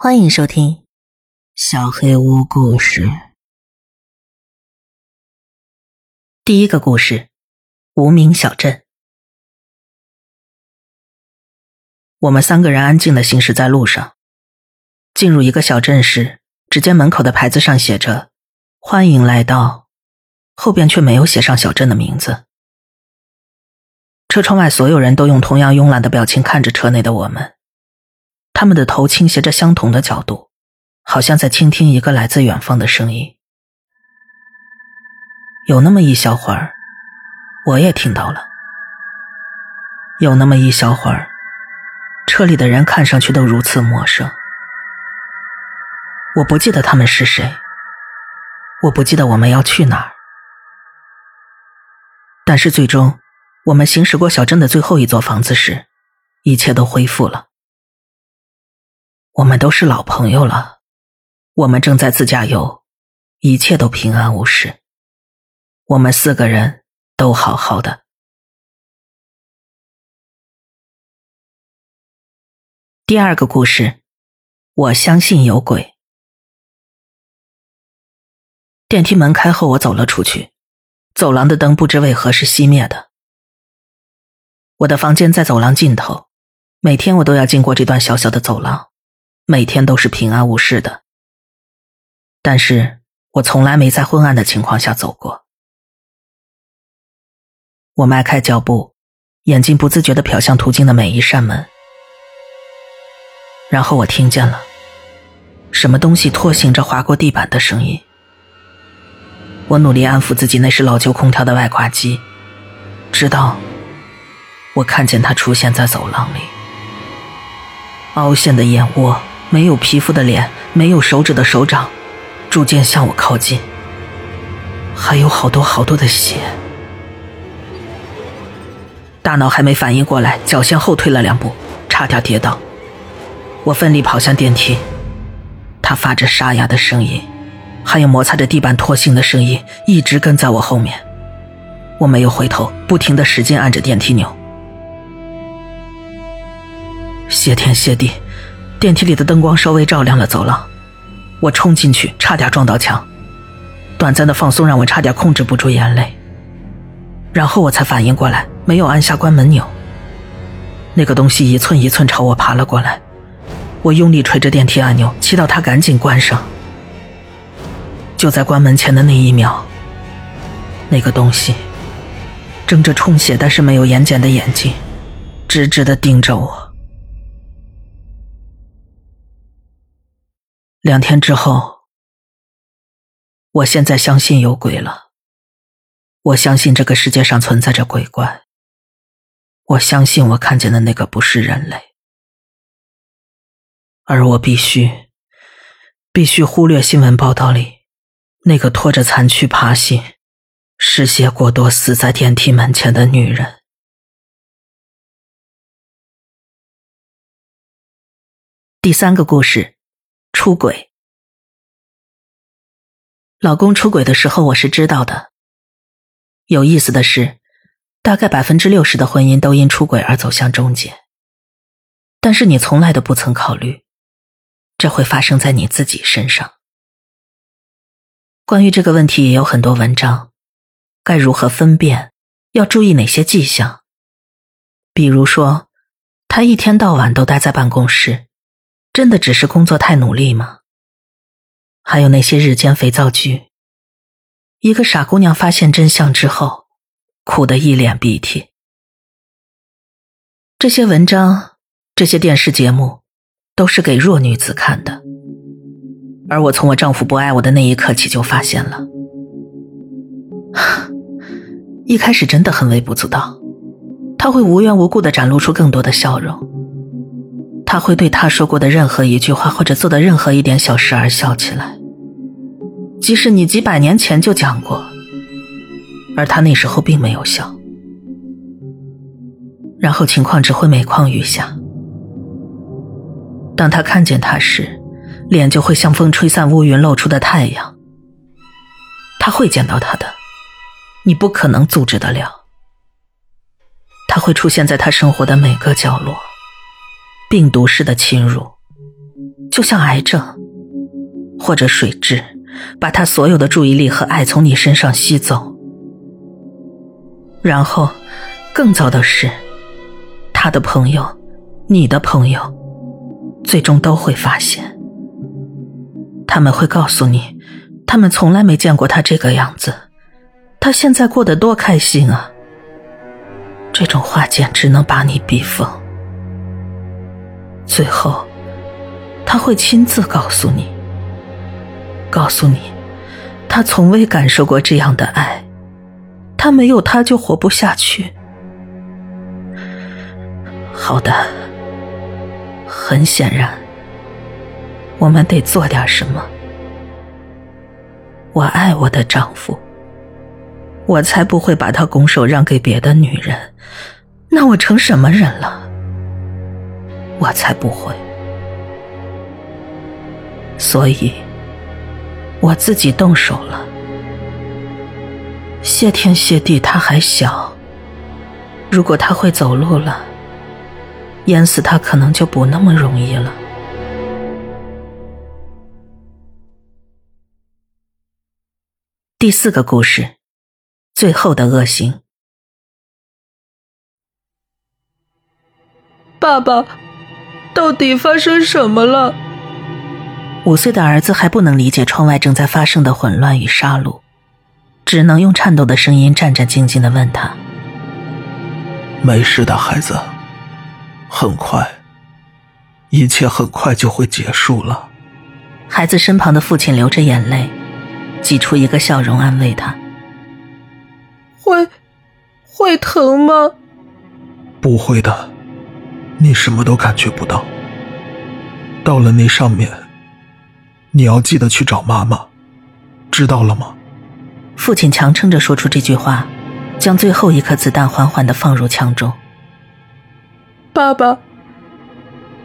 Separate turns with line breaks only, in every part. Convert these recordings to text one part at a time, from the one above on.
欢迎收听《小黑屋故事》第一个故事：无名小镇。我们三个人安静的行驶在路上，进入一个小镇时，只见门口的牌子上写着“欢迎来到”，后边却没有写上小镇的名字。车窗外，所有人都用同样慵懒的表情看着车内的我们。他们的头倾斜着相同的角度，好像在倾听一个来自远方的声音。有那么一小会儿，我也听到了。有那么一小会儿，车里的人看上去都如此陌生。我不记得他们是谁，我不记得我们要去哪儿。但是最终，我们行驶过小镇的最后一座房子时，一切都恢复了。我们都是老朋友了，我们正在自驾游，一切都平安无事。我们四个人都好好的。第二个故事，我相信有鬼。电梯门开后，我走了出去，走廊的灯不知为何是熄灭的。我的房间在走廊尽头，每天我都要经过这段小小的走廊。每天都是平安无事的，但是我从来没在昏暗的情况下走过。我迈开脚步，眼睛不自觉的瞟向途经的每一扇门，然后我听见了什么东西拖行着划过地板的声音。我努力安抚自己，那是老旧空调的外挂机，直到我看见它出现在走廊里，凹陷的眼窝。没有皮肤的脸，没有手指的手掌，逐渐向我靠近。还有好多好多的血。大脑还没反应过来，脚先后退了两步，差点跌倒。我奋力跑向电梯，它发着沙哑的声音，还有摩擦着地板拖行的声音，一直跟在我后面。我没有回头，不停的使劲按着电梯钮。谢天谢地。电梯里的灯光稍微照亮了走廊，我冲进去，差点撞到墙。短暂的放松让我差点控制不住眼泪，然后我才反应过来，没有按下关门钮。那个东西一寸一寸朝我爬了过来，我用力捶着电梯按钮，祈祷它赶紧关上。就在关门前的那一秒，那个东西睁着充血但是没有眼睑的眼睛，直直的盯着我。两天之后，我现在相信有鬼了。我相信这个世界上存在着鬼怪。我相信我看见的那个不是人类，而我必须，必须忽略新闻报道里那个拖着残躯爬行、失血过多死在电梯门前的女人。第三个故事。出轨，老公出轨的时候，我是知道的。有意思的是，大概百分之六十的婚姻都因出轨而走向终结。但是你从来都不曾考虑，这会发生在你自己身上。关于这个问题也有很多文章，该如何分辨？要注意哪些迹象？比如说，他一天到晚都待在办公室。真的只是工作太努力吗？还有那些日间肥皂剧，一个傻姑娘发现真相之后，哭得一脸鼻涕。这些文章，这些电视节目，都是给弱女子看的。而我从我丈夫不爱我的那一刻起就发现了，一开始真的很微不足道，他会无缘无故的展露出更多的笑容。他会对他说过的任何一句话或者做的任何一点小事而笑起来，即使你几百年前就讲过，而他那时候并没有笑。然后情况只会每况愈下。当他看见他时，脸就会像风吹散乌云露出的太阳。他会见到他的，你不可能阻止得了。他会出现在他生活的每个角落。病毒式的侵入，就像癌症，或者水蛭，把他所有的注意力和爱从你身上吸走。然后，更糟的是，他的朋友，你的朋友，最终都会发现。他们会告诉你，他们从来没见过他这个样子，他现在过得多开心啊！这种话简直能把你逼疯。最后，他会亲自告诉你，告诉你，他从未感受过这样的爱，他没有他就活不下去。好的，很显然。我们得做点什么。我爱我的丈夫，我才不会把他拱手让给别的女人。那我成什么人了？我才不会。所以，我自己动手了。谢天谢地，他还小。如果他会走路了，淹死他可能就不那么容易了。第四个故事，最后的恶行。
爸爸，到底发生什么了？
五岁的儿子还不能理解窗外正在发生的混乱与杀戮，只能用颤抖的声音战战兢兢的问他：“
没事的，孩子，很快，一切很快就会结束了。”
孩子身旁的父亲流着眼泪。挤出一个笑容安慰他：“
会，会疼吗？
不会的，你什么都感觉不到。到了那上面，你要记得去找妈妈，知道了吗？”
父亲强撑着说出这句话，将最后一颗子弹缓缓的放入枪中。
爸爸，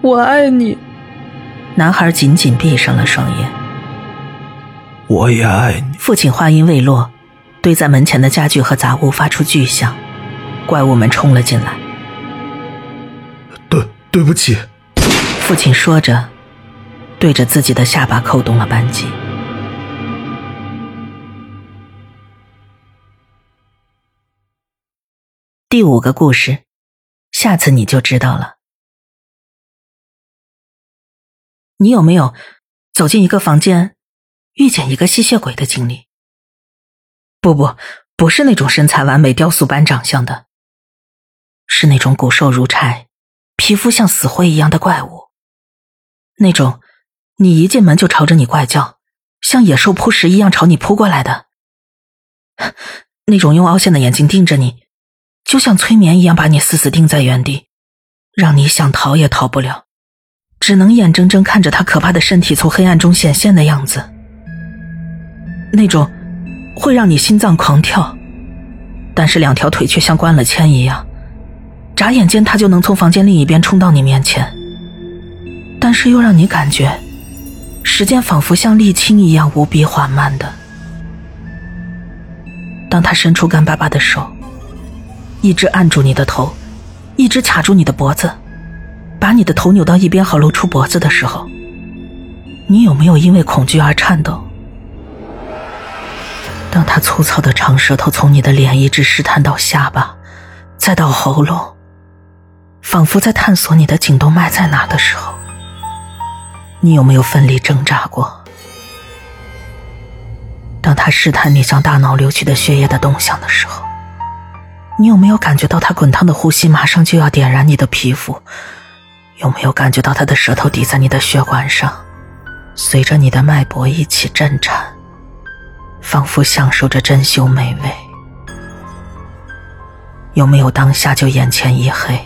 我爱你。
男孩紧紧闭上了双眼。
我也爱你。
父亲话音未落，堆在门前的家具和杂物发出巨响，怪物们冲了进来。
对，不起。
父亲说着，对着自己的下巴扣动了扳机。第五个故事，下次你就知道了。你有没有走进一个房间？遇见一个吸血鬼的经历。不不，不是那种身材完美、雕塑般长相的，是那种骨瘦如柴、皮肤像死灰一样的怪物。那种你一进门就朝着你怪叫，像野兽扑食一样朝你扑过来的。那种用凹陷的眼睛盯着你，就像催眠一样把你死死盯在原地，让你想逃也逃不了，只能眼睁睁看着他可怕的身体从黑暗中显现的样子。那种会让你心脏狂跳，但是两条腿却像关了铅一样，眨眼间他就能从房间另一边冲到你面前，但是又让你感觉时间仿佛像沥青一样无比缓慢的。当他伸出干巴巴的手，一只按住你的头，一只卡住你的脖子，把你的头扭到一边好露出脖子的时候，你有没有因为恐惧而颤抖？当他粗糙的长舌头从你的脸一直试探到下巴，再到喉咙，仿佛在探索你的颈动脉在哪的时候，你有没有奋力挣扎过？当他试探你向大脑流去的血液的动向的时候，你有没有感觉到他滚烫的呼吸马上就要点燃你的皮肤？有没有感觉到他的舌头抵在你的血管上，随着你的脉搏一起震颤？仿佛享受着珍馐美味，有没有当下就眼前一黑？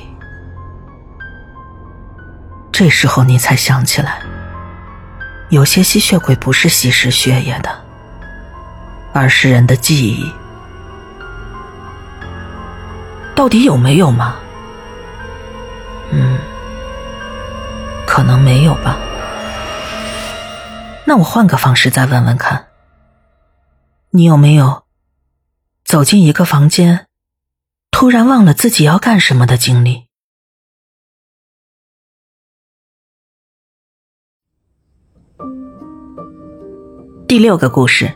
这时候你才想起来，有些吸血鬼不是吸食血液的，而是人的记忆。到底有没有吗？嗯，可能没有吧。那我换个方式再问问看。你有没有走进一个房间，突然忘了自己要干什么的经历？第六个故事，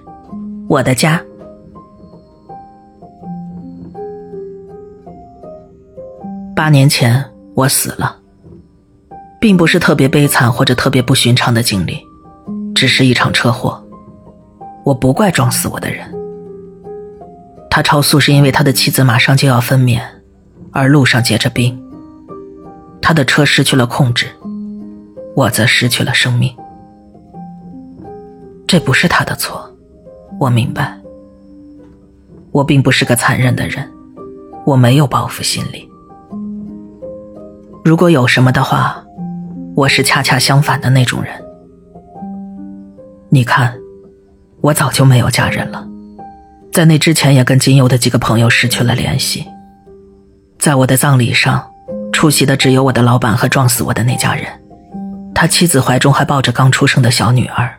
我的家。八年前我死了，并不是特别悲惨或者特别不寻常的经历，只是一场车祸。我不怪撞死我的人，他超速是因为他的妻子马上就要分娩，而路上结着冰，他的车失去了控制，我则失去了生命。这不是他的错，我明白。我并不是个残忍的人，我没有报复心理。如果有什么的话，我是恰恰相反的那种人。你看，我早就没有家人了，在那之前也跟仅有的几个朋友失去了联系。在我的葬礼上，出席的只有我的老板和撞死我的那家人，他妻子怀中还抱着刚出生的小女儿。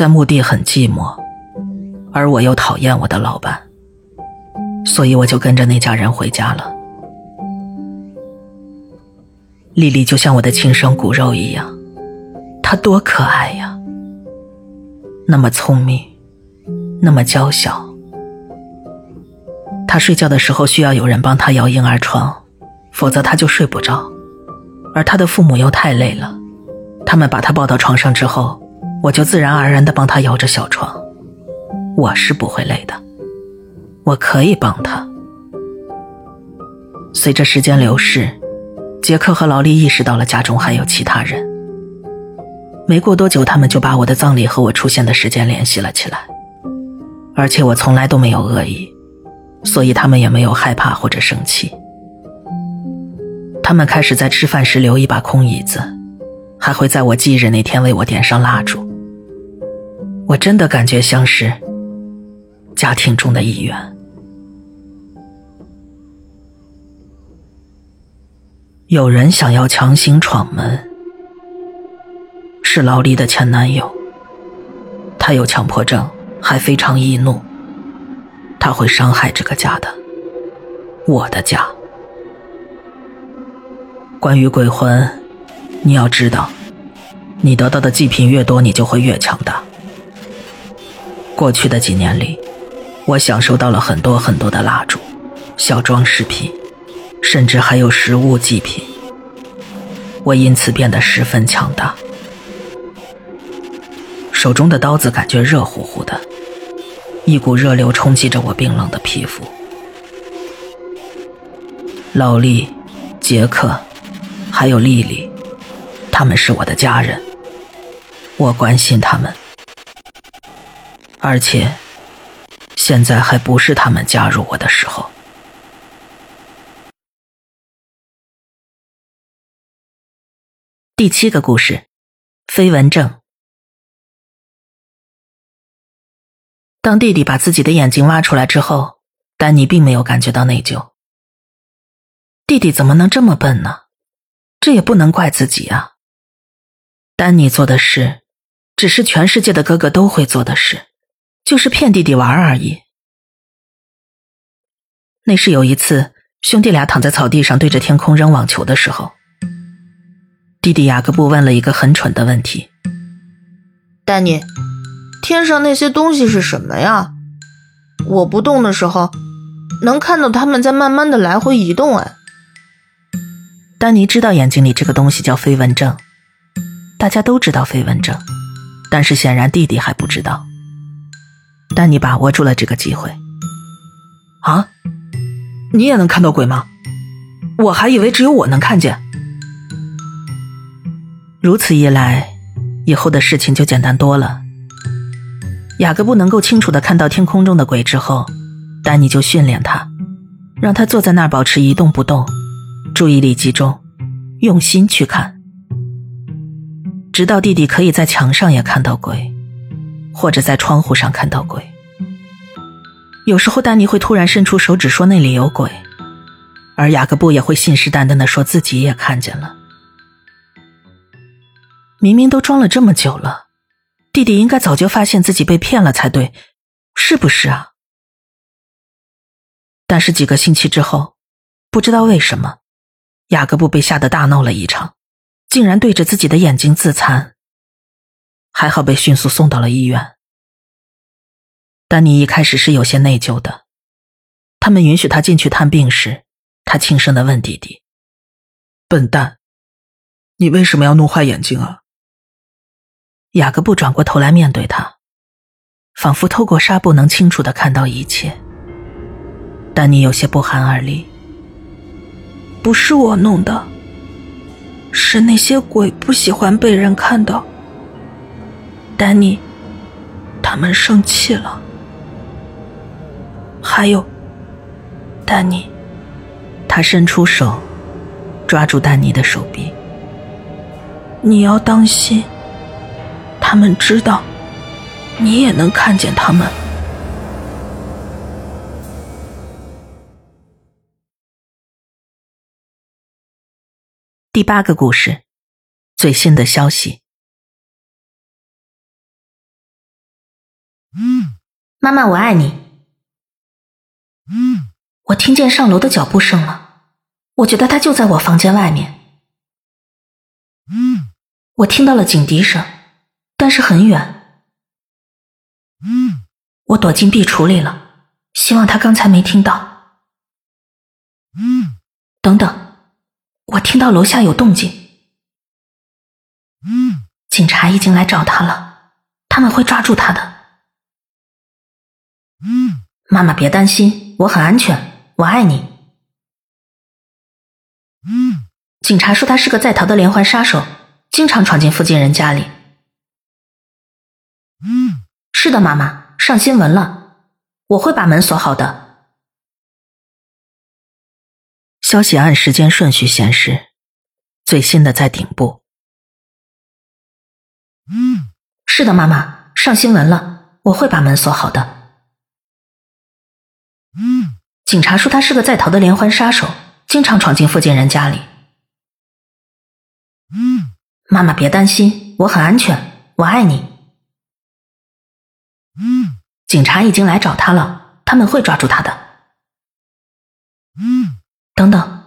在墓地很寂寞，而我又讨厌我的老板，所以我就跟着那家人回家了。丽丽就像我的亲生骨肉一样，她多可爱呀！那么聪明，那么娇小。她睡觉的时候需要有人帮她摇婴儿床，否则她就睡不着。而她的父母又太累了，他们把她抱到床上之后。我就自然而然的帮他摇着小床，我是不会累的，我可以帮他。随着时间流逝，杰克和劳力意识到了家中还有其他人。没过多久，他们就把我的葬礼和我出现的时间联系了起来，而且我从来都没有恶意，所以他们也没有害怕或者生气。他们开始在吃饭时留一把空椅子，还会在我忌日那天为我点上蜡烛。我真的感觉像是家庭中的一员。有人想要强行闯门，是劳力的前男友。他有强迫症，还非常易怒。他会伤害这个家的，我的家。关于鬼魂，你要知道，你得到的祭品越多，你就会越强大。过去的几年里，我享受到了很多很多的蜡烛、小装饰品，甚至还有食物祭品。我因此变得十分强大。手中的刀子感觉热乎乎的，一股热流冲击着我冰冷的皮肤。劳力、杰克，还有丽丽，他们是我的家人，我关心他们。而且，现在还不是他们加入我的时候。第七个故事，飞蚊症。当弟弟把自己的眼睛挖出来之后，丹尼并没有感觉到内疚。弟弟怎么能这么笨呢？这也不能怪自己啊。丹尼做的事，只是全世界的哥哥都会做的事。就是骗弟弟玩而已。那是有一次，兄弟俩躺在草地上对着天空扔网球的时候，弟弟雅各布问了一个很蠢的问题：“
丹尼，天上那些东西是什么呀？我不动的时候，能看到他们在慢慢的来回移动。”哎，
丹尼知道眼睛里这个东西叫飞蚊症，大家都知道飞蚊症，但是显然弟弟还不知道。但你把握住了这个机会，啊？你也能看到鬼吗？我还以为只有我能看见。如此一来，以后的事情就简单多了。雅各布能够清楚的看到天空中的鬼之后，丹尼就训练他，让他坐在那儿保持一动不动，注意力集中，用心去看，直到弟弟可以在墙上也看到鬼。或者在窗户上看到鬼，有时候丹尼会突然伸出手指说那里有鬼，而雅各布也会信誓旦旦的说自己也看见了。明明都装了这么久了，弟弟应该早就发现自己被骗了才对，是不是啊？但是几个星期之后，不知道为什么，雅各布被吓得大闹了一场，竟然对着自己的眼睛自残。
还好被迅速送到了医院。丹尼一开始是有些内疚的。他们允许他进去探病时，他轻声的问弟弟：“
笨蛋，你为什么要弄坏眼睛啊？”
雅各布转过头来面对他，仿佛透过纱布能清楚的看到一切。丹尼有些不寒而栗：“
不是我弄的，是那些鬼不喜欢被人看到。丹尼，他们生气了。还有。”丹尼，
他伸出手，抓住丹尼的手臂。
你要当心，他们知道，你也能看见他们。
第八个故事，最新的消息。
妈妈，我爱你。我听见上楼的脚步声了，我觉得他就在我房间外面。嗯，我听到了警笛声，但是很远。嗯，我躲进壁橱里了，希望他刚才没听到。嗯，等等，我听到楼下有动静。嗯，警察已经来找他了，他们会抓住他的。嗯，妈妈别担心，我很安全。我爱你。警察说他是个在逃的连环杀手，经常闯进附近人家里。是的，妈妈上新闻了，我会把门锁好的。
消息按时间顺序显示，最新的在顶部。
嗯，是的，妈妈上新闻了，我会把门锁好的。警察说他是个在逃的连环杀手，经常闯进附近人家里。妈妈别担心，我很安全，我爱你。嗯，警察已经来找他了，他们会抓住他的。嗯，等等，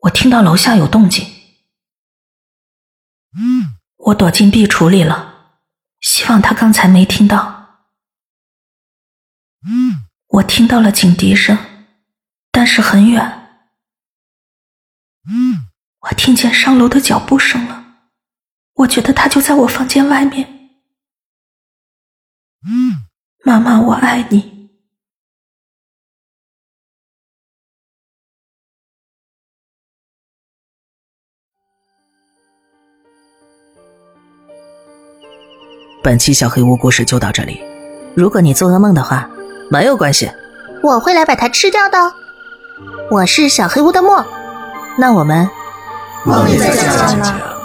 我听到楼下有动静。嗯，我躲进壁橱里了，希望他刚才没听到。嗯。我听到了警笛声，但是很远。我听见上楼的脚步声了，我觉得他就在我房间外面。妈妈，我爱你。
本期小黑屋故事就到这里，如果你做噩梦的话。没有关系，
我会来把它吃掉的。我是小黑屋的墨，
那我们
梦里再见了。